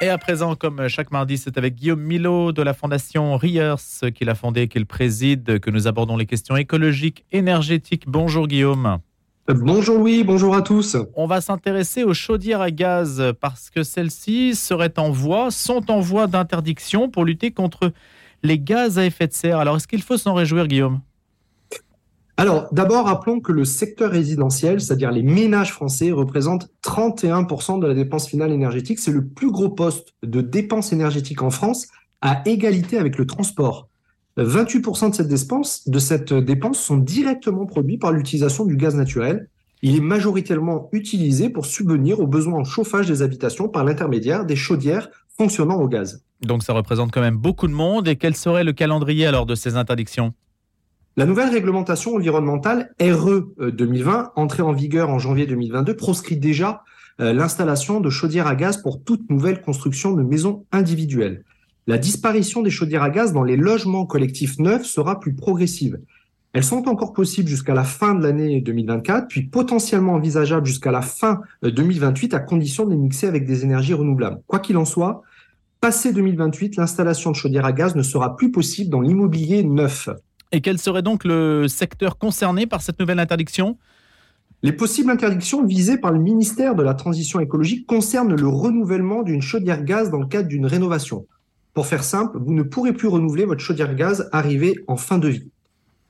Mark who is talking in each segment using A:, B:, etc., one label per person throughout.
A: Et à présent, comme chaque mardi, c'est avec Guillaume Milo de la Fondation Riers qu'il a fondé, qu'il préside, que nous abordons les questions écologiques, énergétiques. Bonjour Guillaume.
B: Bonjour Louis, bonjour à tous.
A: On va s'intéresser aux chaudières à gaz parce que celles-ci seraient en voie, sont en voie d'interdiction pour lutter contre les gaz à effet de serre. Alors est-ce qu'il faut s'en réjouir Guillaume?
B: Alors, d'abord, rappelons que le secteur résidentiel, c'est-à-dire les ménages français, représente 31% de la dépense finale énergétique. C'est le plus gros poste de dépense énergétique en France, à égalité avec le transport. 28% de cette dépense, de cette dépense sont directement produits par l'utilisation du gaz naturel. Il est majoritairement utilisé pour subvenir aux besoins en chauffage des habitations par l'intermédiaire des chaudières fonctionnant au gaz.
A: Donc ça représente quand même beaucoup de monde. Et quel serait le calendrier alors de ces interdictions?
B: La nouvelle réglementation environnementale RE 2020, euh, entrée en vigueur en janvier 2022, proscrit déjà euh, l'installation de chaudières à gaz pour toute nouvelle construction de maisons individuelles. La disparition des chaudières à gaz dans les logements collectifs neufs sera plus progressive. Elles sont encore possibles jusqu'à la fin de l'année 2024, puis potentiellement envisageables jusqu'à la fin 2028 euh, à condition de les mixer avec des énergies renouvelables. Quoi qu'il en soit, passé 2028, l'installation de chaudières à gaz ne sera plus possible dans l'immobilier neuf.
A: Et quel serait donc le secteur concerné par cette nouvelle interdiction?
B: Les possibles interdictions visées par le ministère de la Transition écologique concernent le renouvellement d'une chaudière gaz dans le cadre d'une rénovation. Pour faire simple, vous ne pourrez plus renouveler votre chaudière gaz arrivée en fin de vie.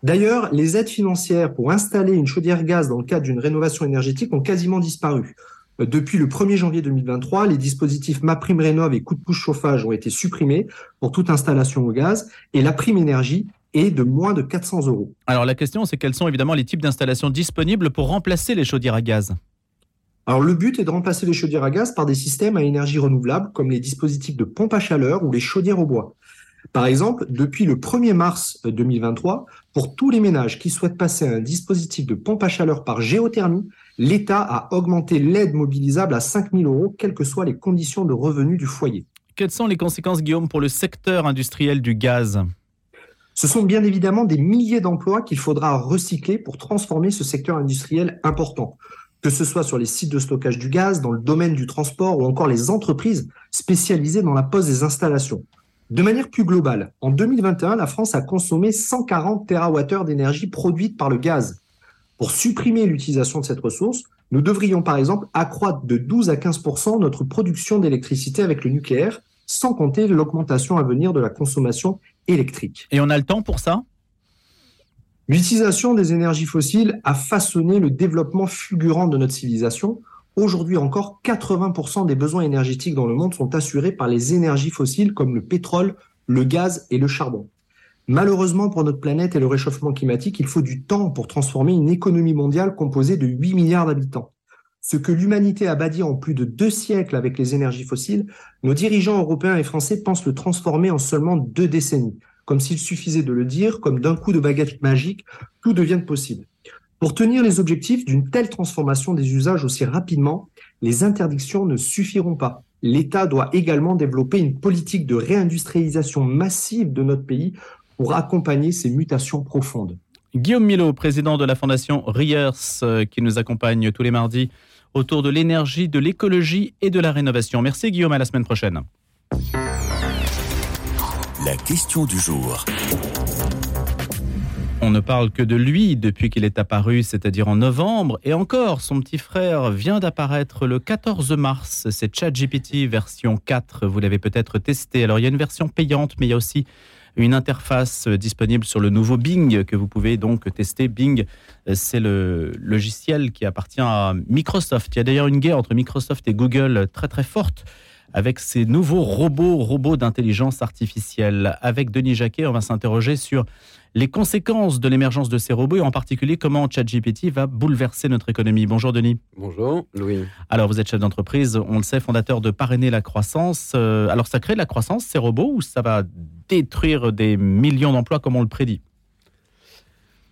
B: D'ailleurs, les aides financières pour installer une chaudière gaz dans le cadre d'une rénovation énergétique ont quasiment disparu. Depuis le 1er janvier 2023, les dispositifs MaPrimeRénov et coup de pouce chauffage ont été supprimés pour toute installation au gaz et la prime énergie et de moins de 400 euros.
A: Alors la question, c'est quels sont évidemment les types d'installations disponibles pour remplacer les chaudières à gaz?
B: Alors le but est de remplacer les chaudières à gaz par des systèmes à énergie renouvelable comme les dispositifs de pompe à chaleur ou les chaudières au bois. Par exemple, depuis le 1er mars 2023, pour tous les ménages qui souhaitent passer à un dispositif de pompe à chaleur par géothermie, l'État a augmenté l'aide mobilisable à 5 000 euros, quelles que soient les conditions de revenus du foyer.
A: Quelles sont les conséquences, Guillaume, pour le secteur industriel du gaz?
B: Ce sont bien évidemment des milliers d'emplois qu'il faudra recycler pour transformer ce secteur industriel important, que ce soit sur les sites de stockage du gaz, dans le domaine du transport ou encore les entreprises spécialisées dans la pose des installations. De manière plus globale, en 2021, la France a consommé 140 TWh d'énergie produite par le gaz. Pour supprimer l'utilisation de cette ressource, nous devrions par exemple accroître de 12 à 15 notre production d'électricité avec le nucléaire, sans compter l'augmentation à venir de la consommation électrique.
A: Et on a le temps pour ça?
B: L'utilisation des énergies fossiles a façonné le développement fulgurant de notre civilisation. Aujourd'hui encore, 80% des besoins énergétiques dans le monde sont assurés par les énergies fossiles comme le pétrole, le gaz et le charbon. Malheureusement pour notre planète et le réchauffement climatique, il faut du temps pour transformer une économie mondiale composée de 8 milliards d'habitants. Ce que l'humanité a bâti en plus de deux siècles avec les énergies fossiles, nos dirigeants européens et français pensent le transformer en seulement deux décennies. Comme s'il suffisait de le dire, comme d'un coup de baguette magique, tout devient possible. Pour tenir les objectifs d'une telle transformation des usages aussi rapidement, les interdictions ne suffiront pas. L'État doit également développer une politique de réindustrialisation massive de notre pays pour accompagner ces mutations profondes.
A: Guillaume Milo, président de la Fondation Riers, euh, qui nous accompagne tous les mardis autour de l'énergie, de l'écologie et de la rénovation. Merci Guillaume, à la semaine prochaine.
C: La question du jour.
A: On ne parle que de lui depuis qu'il est apparu, c'est-à-dire en novembre. Et encore, son petit frère vient d'apparaître le 14 mars. C'est ChatGPT version 4. Vous l'avez peut-être testé. Alors, il y a une version payante, mais il y a aussi une interface disponible sur le nouveau Bing que vous pouvez donc tester. Bing, c'est le logiciel qui appartient à Microsoft. Il y a d'ailleurs une guerre entre Microsoft et Google très très forte avec ces nouveaux robots, robots d'intelligence artificielle. Avec Denis Jacquet, on va s'interroger sur les conséquences de l'émergence de ces robots et en particulier comment ChatGPT va bouleverser notre économie. Bonjour Denis.
D: Bonjour Louis.
A: Alors vous êtes chef d'entreprise, on le sait, fondateur de Parrainer la croissance. Euh, alors ça crée de la croissance, ces robots, ou ça va détruire des millions d'emplois comme on le prédit?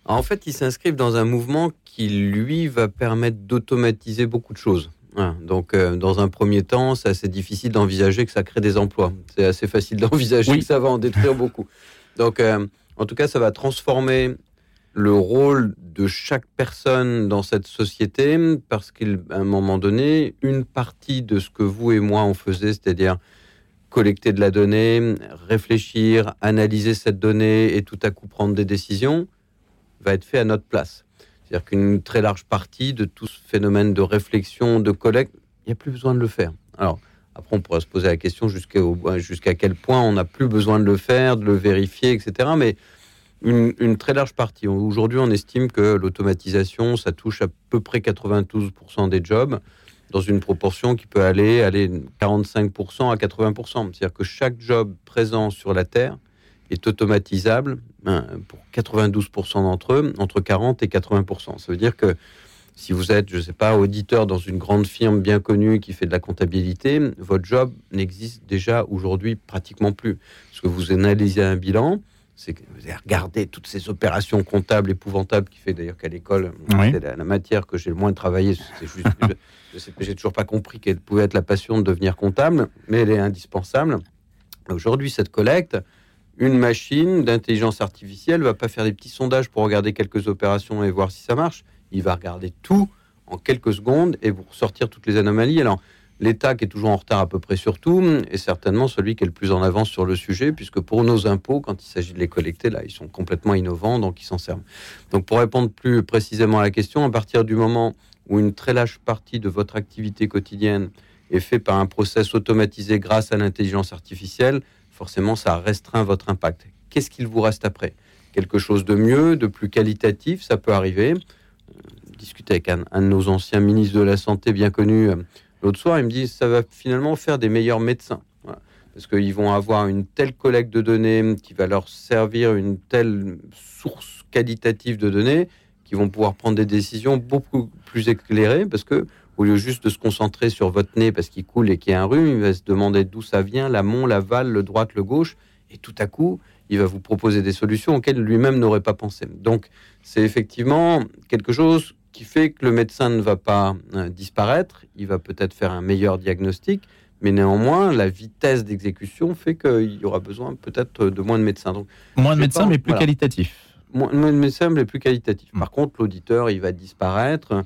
D: En fait, ils s'inscrivent dans un mouvement qui, lui, va permettre d'automatiser beaucoup de choses. Donc, euh, dans un premier temps, c'est assez difficile d'envisager que ça crée des emplois. C'est assez facile d'envisager que ça va en détruire beaucoup. Donc, euh, en tout cas, ça va transformer le rôle de chaque personne dans cette société, parce qu'à un moment donné, une partie de ce que vous et moi on faisait, c'est-à-dire collecter de la donnée, réfléchir, analyser cette donnée et tout à coup prendre des décisions, va être fait à notre place. C'est-à-dire qu'une très large partie de tout ce phénomène de réflexion, de collecte, il n'y a plus besoin de le faire. Alors, après, on pourrait se poser la question jusqu'à quel point on n'a plus besoin de le faire, de le vérifier, etc. Mais une, très large partie. Aujourd'hui, on estime que l'automatisation, ça touche à peu près 92% des jobs, dans une proportion qui peut aller, aller 45% à 80%. C'est-à-dire que chaque job présent sur la Terre est automatisable hein, pour 92% d'entre eux, entre 40 et 80%. Ça veut dire que si vous êtes, je ne sais pas, auditeur dans une grande firme bien connue qui fait de la comptabilité, votre job n'existe déjà aujourd'hui pratiquement plus. Parce que vous analysez un bilan, c'est que vous avez regardé toutes ces opérations comptables épouvantables qui fait d'ailleurs qu'à l'école, c'est la, matière que j'ai le moins travaillé. C'est juste, je, j'ai toujours pas compris quelle pouvait être la passion de devenir comptable, mais elle est indispensable. Aujourd'hui, cette collecte, une machine d'intelligence artificielle va pas faire des petits sondages pour regarder quelques opérations et voir si ça marche. Il va regarder tout en quelques secondes et vous ressortir toutes les anomalies. Alors, l'État qui est toujours en retard à peu près sur tout est certainement celui qui est le plus en avance sur le sujet, puisque pour nos impôts, quand il s'agit de les collecter, là, ils sont complètement innovants, donc ils s'en servent. Donc, pour répondre plus précisément à la question, à partir du moment où une très large partie de votre activité quotidienne est faite par un process automatisé grâce à l'intelligence artificielle, forcément, ça restreint votre impact. Qu'est-ce qu'il vous reste après? Quelque chose de mieux, de plus qualitatif, ça peut arriver. Euh, discuter avec un, de nos anciens ministres de la Santé bien connus euh, l'autre soir, il me dit ça va finalement faire des meilleurs médecins. Parce qu'ils vont avoir une telle collecte de données qui va leur servir une telle source qualitative de données qu'ils vont pouvoir prendre des décisions beaucoup plus éclairées parce que au lieu juste de se concentrer sur votre nez parce qu'il coule et qu'il y a un rhume, il va se demander d'où ça vient, l'amont, l'aval, le droite, le gauche, et tout à coup, il va vous proposer des solutions auxquelles lui-même n'aurait pas pensé. Donc, c'est effectivement quelque chose qui fait que le médecin ne va pas euh, disparaître, il va peut-être faire un meilleur diagnostic, mais néanmoins, la vitesse d'exécution fait qu'il y aura besoin peut-être de moins de médecins. Donc,
A: moins de médecins, mais plus qualitatifs.
D: Moins, de médecins, mais plus qualitatifs. Par hmm. contre, l'auditeur, il va disparaître.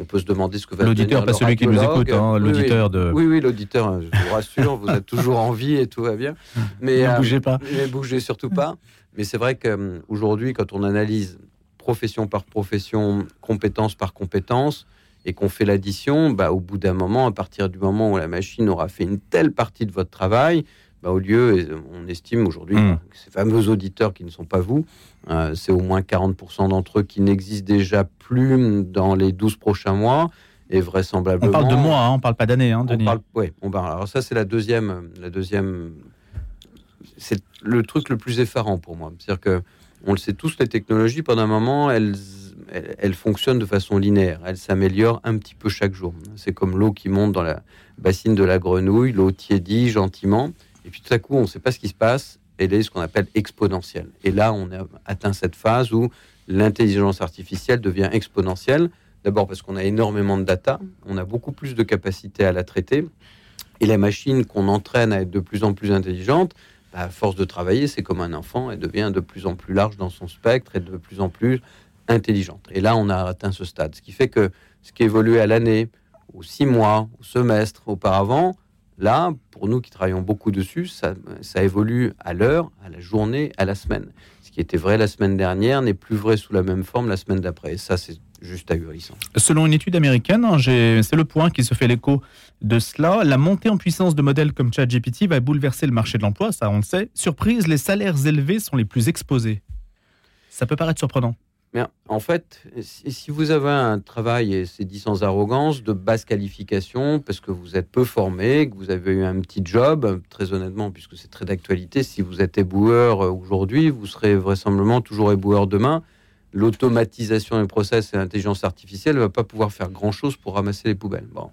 D: On peut se demander ce que va
A: L'auditeur, pas celui qui nous écoute, hein, l'auditeur de.
D: Oui, oui, l'auditeur, je vous rassure, vous êtes toujours en vie et tout va bien.
A: Mais ne bougez pas.
D: Ne bougez surtout pas. Mais c'est vrai qu'aujourd'hui, quand on analyse profession par profession, compétence par compétence, et qu'on fait l'addition, bah, au bout d'un moment, à partir du moment où la machine aura fait une telle partie de votre travail, bah, au lieu, on estime aujourd'hui mmh. ces fameux auditeurs qui ne sont pas vous, euh, c'est au moins 40% d'entre eux qui n'existent déjà plus dans les 12 prochains mois. Et vraisemblablement.
A: On parle de mois, hein, on parle pas d'années, hein, Denis.
D: Oui, on parle. Alors ça, c'est la deuxième, la deuxième. C'est le truc le plus effarant pour moi. C'est-à-dire que on le sait tous, les technologies, pendant un moment, elles, elles, fonctionnent de façon linéaire. Elles s'améliorent un petit peu chaque jour. C'est comme l'eau qui monte dans la bassine de la grenouille, l'eau tiédit gentiment. Et puis tout à coup, on ne sait pas ce qui se passe. Elle est ce qu'on appelle exponentielle. Et là, on a atteint cette phase où l'intelligence artificielle devient exponentielle. D'abord parce qu'on a énormément de data, on a beaucoup plus de capacité à la traiter. Et la machine qu'on entraîne à être de plus en plus intelligente, à force de travailler, c'est comme un enfant, elle devient de plus en plus large dans son spectre et de plus en plus intelligente. Et là, on a atteint ce stade. Ce qui fait que ce qui évoluait à l'année, aux six mois, au semestre auparavant, là, pour nous qui travaillons beaucoup dessus, ça, évolue à l'heure, à la journée, à la semaine. Ce qui était vrai la semaine dernière n'est plus vrai sous la même forme la semaine d'après. Ça, c'est juste ahurissant.
A: Selon une étude américaine, hein, c'est le point qui se fait l'écho de cela, la montée en puissance de modèles comme ChatGPT va bouleverser le marché de l'emploi, ça on le sait. Surprise, les salaires élevés sont les plus exposés. Ça peut paraître surprenant.
D: Mais en fait, si vous avez un travail, et c'est dit sans arrogance, de basse qualification, parce que vous êtes peu formé, que vous avez eu un petit job, très honnêtement, puisque c'est très d'actualité, si vous êtes éboueur euh, aujourd'hui, vous serez vraisemblablement toujours éboueur demain l'automatisation des process et l'intelligence artificielle ne va pas pouvoir faire grand-chose pour ramasser les poubelles. Bon.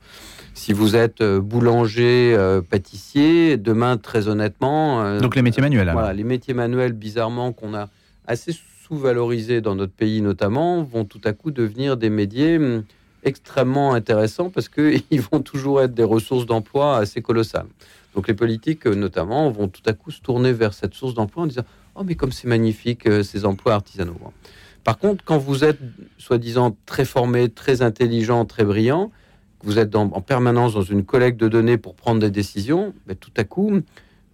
D: Si vous êtes euh, boulanger, euh, pâtissier, demain, très honnêtement...
A: Donc les métiers manuels.
D: Voilà, les métiers manuels, bizarrement, qu'on a assez sous-valorisés dans notre pays notamment, vont tout à coup devenir des métiers hum, extrêmement intéressants parce qu'ils vont toujours être des ressources d'emploi assez colossales. Donc les politiques, notamment, vont tout à coup se tourner vers cette source d'emploi en disant « Oh, mais comme c'est magnifique, ces emplois artisanaux ». Par contre, quand vous êtes, soi-disant, très formé, très intelligent, très brillant, vous êtes en permanence dans une collecte de données pour prendre des décisions, ben, tout à coup,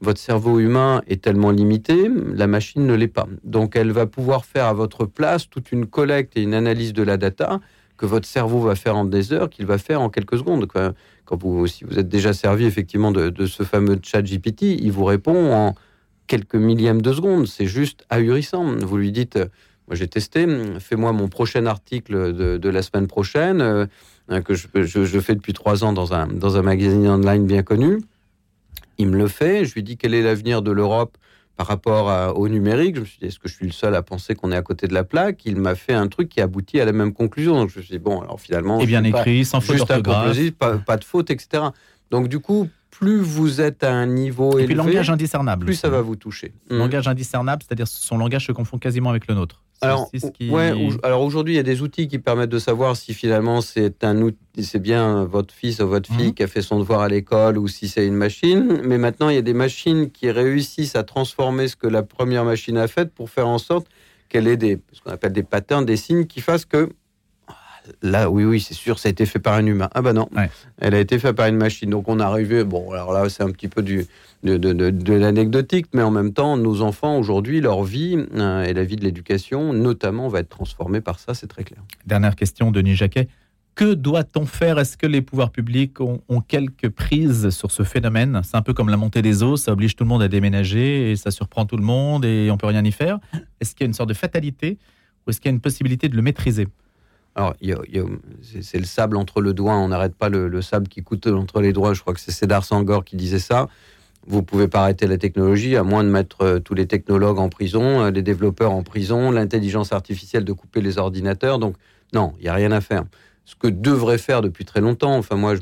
D: votre cerveau humain est tellement limité, la machine ne l'est pas. Donc elle va pouvoir faire à votre place toute une collecte et une analyse de la data que votre cerveau va faire en des heures, qu'il va faire en quelques secondes. Quand vous, si vous êtes déjà servi effectivement de, ce fameux chat GPT, il vous répond en quelques millièmes de seconde. C'est juste ahurissant. Vous lui dites, moi j'ai testé, fais-moi mon prochain article de, la semaine prochaine, euh, que je, je, fais depuis trois ans dans un, dans un magazine online bien connu. Il me le fait. Je lui dis quel est l'avenir de l'Europe par rapport au numérique? Je me suis dit, est-ce que je suis le seul à penser qu'on est à côté de la plaque? Il m'a fait un truc qui aboutit à la même conclusion. Donc je me suis dit, bon, alors finalement.
A: Et bien écrit, sans faute d'orthographe.
D: Pas, pas de faute, etc. Donc du coup, plus vous êtes à un niveau
A: Et élevé, puis langage indiscernable.
D: Plus ça va vous toucher.
A: Langage indiscernable, c'est-à-dire son langage se confond quasiment avec le nôtre.
D: Alors, alors aujourd'hui, il y a des outils qui permettent de savoir si finalement c'est un c'est bien votre fils ou votre fille mhm. qui a fait son devoir à l'école ou si c'est une machine. Mais maintenant, il y a des machines qui réussissent à transformer ce que la première machine a fait pour faire en sorte qu'elle ait des, ce qu'on appelle des patterns, des signes qui fassent que Là, oui, oui, c'est sûr, ça a été fait par un humain. Ah bah non, elle a été faite par une machine. Donc on est arrivé, bon, alors là, c'est un petit peu du, de, de, l'anecdotique, mais en même temps, nos enfants, aujourd'hui, leur vie euh, et la vie de l'éducation, notamment, va être transformée par ça, c'est très clair.
A: Dernière question, Denis Jacquet. Que doit-on faire? Est-ce que les pouvoirs publics ont, ont quelques prises sur ce phénomène? C'est un peu comme la montée des eaux, ça oblige tout le monde à déménager et ça surprend tout le monde et on peut rien y faire. Est-ce qu'il y a une sorte de fatalité ou est-ce qu'il y a une possibilité de le maîtriser?
D: Alors, c'est le sable entre le doigt, on n'arrête pas le, sable qui coûte entre les doigts. Je crois que c'est Cédar Sangor qui disait ça. Vous pouvez pas arrêter la technologie, à moins de mettre euh, tous les technologues en prison, euh, les développeurs en prison, l'intelligence artificielle de couper les ordinateurs. Donc, non, il n'y a rien à faire. Ce que devrait faire depuis très longtemps, enfin, moi,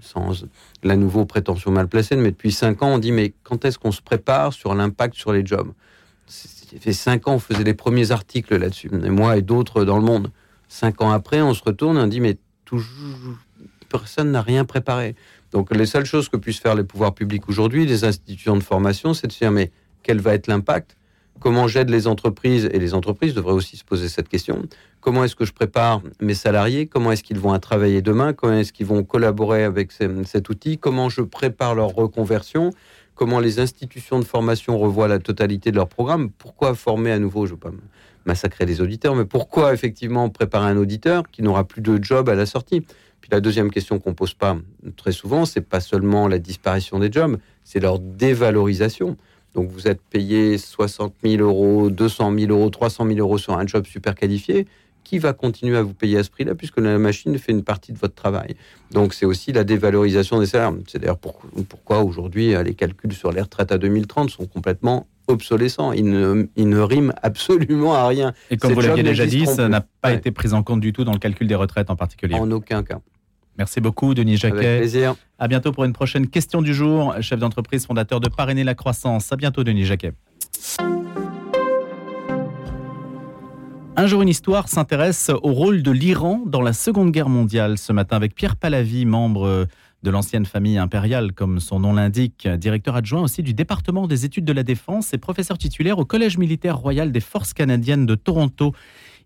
D: sans la nouveau prétention mal placée, mais depuis cinq ans, on dit, mais quand est-ce qu'on se prépare sur l'impact sur les jobs? Ça fait cinq ans, on faisait les premiers articles là-dessus, moi et d'autres dans le monde. Cinq ans après, on se retourne et on dit mais toujours personne n'a rien préparé. Donc les seules choses que puissent faire les pouvoirs publics aujourd'hui, les institutions de formation, c'est de se dire mais quel va être l'impact? Comment j'aide les entreprises Et les entreprises devraient aussi se poser cette question. Comment est-ce que je prépare mes salariés? Comment est-ce qu'ils vont travailler demain? Comment est-ce qu'ils vont collaborer avec cet outil? Comment je prépare leur reconversion? Comment les institutions de formation revoient la totalité de leur programme? Pourquoi former à nouveau Je ne veux pas massacrer les auditeurs, mais pourquoi effectivement préparer un auditeur qui n'aura plus de job à la sortie? Puis la deuxième question qu'on pose pas très souvent, c'est pas seulement la disparition des jobs, c'est leur dévalorisation. Donc vous êtes payé 60 000 euros, 200 000 euros, 300 000 euros sur un job super qualifié. Qui va continuer à vous payer à ce prix-là puisque la machine fait une partie de votre travail? Donc c'est aussi la dévalorisation des salaires. C'est d'ailleurs pourquoi aujourd'hui les calculs sur les retraites à 2030 sont complètement obsolescent. Il ne, il ne rime absolument à rien.
A: Et comme vous l'aviez déjà dit, ça n'a pas été pris en compte du tout dans le calcul des retraites en particulier.
D: En aucun cas.
A: Merci beaucoup, Denis Jacquet.
D: Avec plaisir.
A: À bientôt pour une prochaine question du jour. Chef d'entreprise, fondateur de Parrainer la croissance. À bientôt, Denis Jacquet. Un jour, une histoire s'intéresse au rôle de l'Iran dans la Seconde Guerre mondiale. Ce matin, avec Pierre Palavie, membre de l'ancienne famille impériale, comme son nom l'indique, directeur adjoint aussi du département des études de la défense et professeur titulaire au Collège militaire royal des forces canadiennes de Toronto.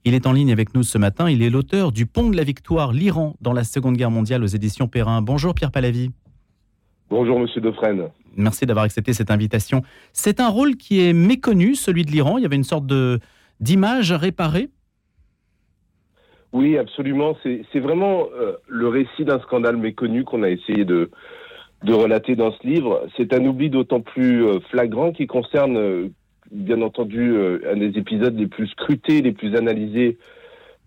A: Il est en ligne avec nous ce matin. Il est l'auteur du Pont de la Victoire, l'Iran dans la Seconde Guerre mondiale aux éditions Perrin. Bonjour Pierre Palavie.
E: Bonjour Monsieur Defresne.
A: Merci d'avoir accepté cette invitation. C'est un rôle qui est méconnu, celui de l'Iran. Il y avait une sorte de d'image réparée
E: oui, absolument. C'est vraiment euh, le récit d'un scandale méconnu qu'on a essayé de, de relater dans ce livre. C'est un oubli d'autant plus euh, flagrant qui concerne, euh, bien entendu, un des épisodes les plus scrutés, les plus analysés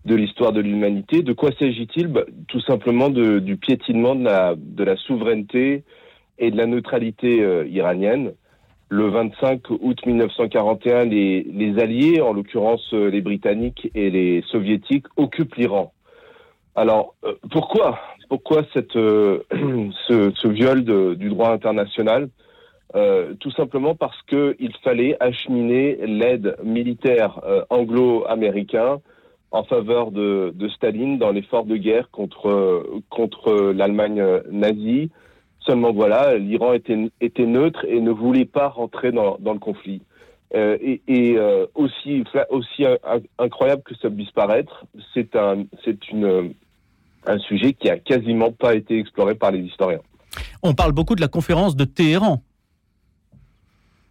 E: de l'histoire de l'humanité. De quoi s'agit-il bah, Tout simplement du piétinement de la, souveraineté et de la neutralité iranienne le 25 août 1941, les, les Alliés, en l'occurrence euh, les Britanniques et les Soviétiques, occupent l'Iran. Alors, euh, pourquoi Pourquoi cette, euh, ce, viol du droit international? Tout simplement parce qu'il fallait acheminer l'aide militaire anglo-américain en faveur de, Staline dans l'effort de guerre contre, contre l'Allemagne nazie Seulement voilà, l'Iran était, neutre et ne voulait pas rentrer dans, le conflit. et, aussi, aussi incroyable que ça puisse paraître, c'est un, un sujet qui a quasiment pas été exploré par les historiens.
A: On parle beaucoup de la conférence de Téhéran.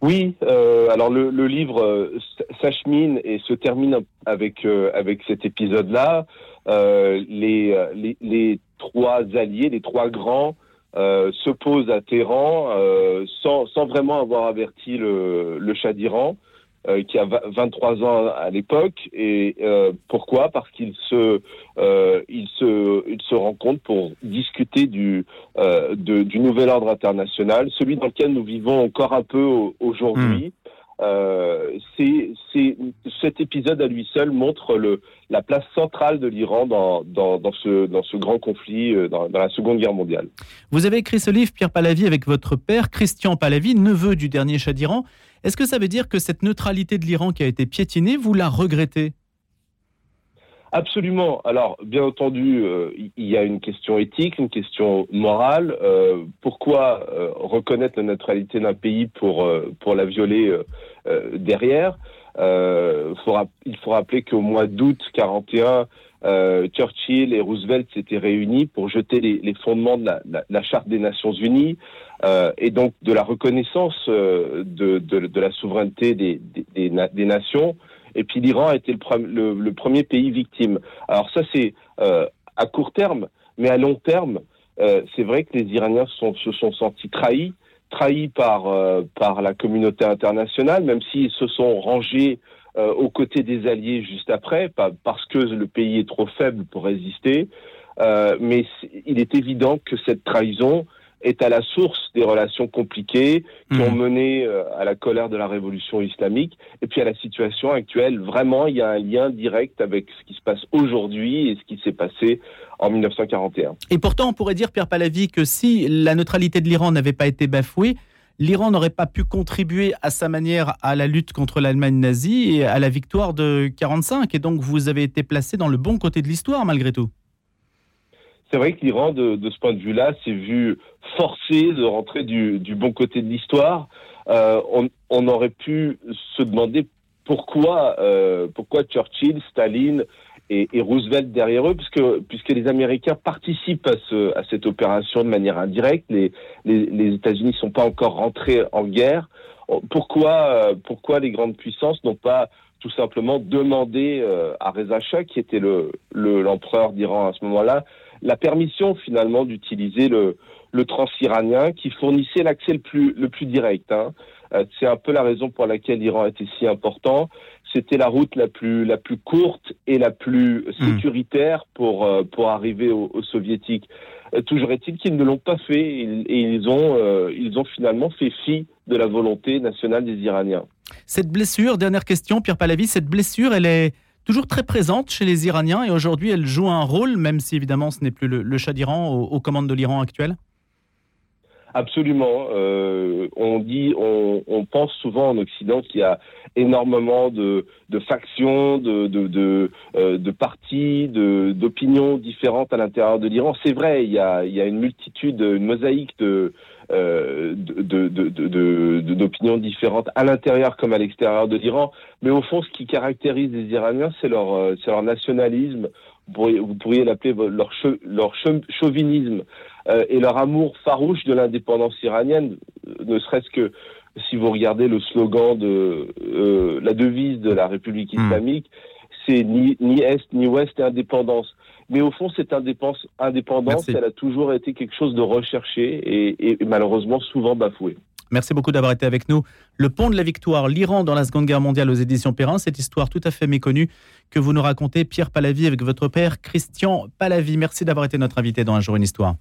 E: Oui, euh, alors le, livre euh, s'achemine et se termine avec euh, avec cet épisode-là. Les, les, trois alliés, les trois grands, se posent à Téhéran sans, sans vraiment avoir averti le, le d'Iran. Euh, qui a 23 ans à l'époque. Et euh, pourquoi? Parce qu'il se, euh, il se, il se rencontre pour discuter du, de, du nouvel ordre international, celui dans lequel nous vivons encore un peu aujourd'hui. Euh, c'est, cet épisode à lui seul montre le, la place centrale de l'Iran dans, dans, dans, ce, dans ce grand conflit, dans, dans, la Seconde Guerre mondiale.
A: Vous avez écrit ce livre, Pierre Pahlavi, avec votre père, Christian Pahlavi, neveu du dernier Shah d'Iran. Est-ce que ça veut dire que cette neutralité de l'Iran qui a été piétinée, vous la regrettez?
E: Absolument. Alors, bien entendu, euh, il y a une question éthique, une question morale. Euh, pourquoi euh, reconnaître la neutralité d'un pays pour pour la violer derrière? Il faut rappeler qu'au mois d'août 41, Churchill et Roosevelt s'étaient réunis pour jeter les, fondements de la, Charte des Nations Unies et donc de la reconnaissance de, de, la souveraineté des, nations. Et puis l'Iran a été le, premier pays victime. Alors ça, c'est euh, à court terme, mais à long terme, euh, c'est vrai que les Iraniens se sont sentis trahis, trahis par, euh, par la communauté internationale, même s'ils se sont rangés aux côtés des alliés juste après, pas, parce que le pays est trop faible pour résister. mais il est évident que cette trahison est à la source des relations compliquées qui ont hmm. mené euh, à la colère de la révolution islamique et puis à la situation actuelle. Vraiment, il y a un lien direct avec ce qui se passe aujourd'hui et ce qui s'est passé en 1941.
A: Et pourtant, on pourrait dire, Pierre Pahlavi, que si la neutralité de l'Iran n'avait pas été bafouée, l'Iran n'aurait pas pu contribuer à sa manière à la lutte contre l'Allemagne nazie et à la victoire de 45. Et donc, vous avez été placé dans le bon côté de l'histoire, malgré tout
E: c'est vrai que l'Iran, de, ce point de vue-là, s'est vu forcé de rentrer du, bon côté de l'histoire. Euh, on, aurait pu se demander pourquoi, euh, pourquoi Churchill, Staline et, Roosevelt derrière eux, puisque, puisque les Américains participent à, ce, à cette opération de manière indirecte. Les, les, États-Unis ne sont pas encore rentrés en guerre. Pourquoi, euh, pourquoi les grandes puissances n'ont pas tout simplement demandé à Reza Shah, qui était le l'empereur d'Iran à ce moment-là, la permission finalement d'utiliser le, le transiranien qui fournissait l'accès le plus, le plus direct. Hein. Euh, c'est un peu la raison pour laquelle l'Iran était si important. C'était la route la plus, la plus courte et la plus hmm. sécuritaire pour, euh, pour arriver aux, soviétiques. Euh, toujours est-il qu'ils ne l'ont pas fait et, ils, ont, ils ont finalement fait fi de la volonté nationale des Iraniens.
A: Cette blessure, dernière question, Pierre Pahlavi, cette blessure, elle est toujours très présente chez les Iraniens et aujourd'hui elle joue un rôle, même si évidemment ce n'est plus le, le Shah d'Iran aux, commandes de l'Iran actuel?
E: Absolument. Euh, on dit, on, pense souvent en Occident qu'il y a énormément de, factions, de, de, euh, de, partis, d'opinions différentes à l'intérieur de l'Iran. C'est vrai, il y, a, il y a une multitude, une mosaïque de, euh, d'opinions différentes à l'intérieur comme à l'extérieur de l'Iran. Mais au fond, ce qui caractérise les Iraniens, c'est leur, euh, leur nationalisme. Vous pourriez, l'appeler leur, leur chauvinisme euh, et leur amour farouche de l'indépendance iranienne, ne serait-ce que si vous regardez le slogan de la devise de la République hmm. islamique, c'est ni, ni Est ni Ouest et indépendance. Mais au fond, cette indépendance, indépendance elle a toujours été quelque chose de recherché et, malheureusement souvent bafoué.
A: Merci beaucoup d'avoir été avec nous. Le pont de la victoire, l'Iran dans la Seconde Guerre mondiale aux éditions Perrin, cette histoire tout à fait méconnue que vous nous racontez, Pierre Pahlavi, avec votre père Christian Pahlavi. Merci d'avoir été notre invité dans Un jour une histoire.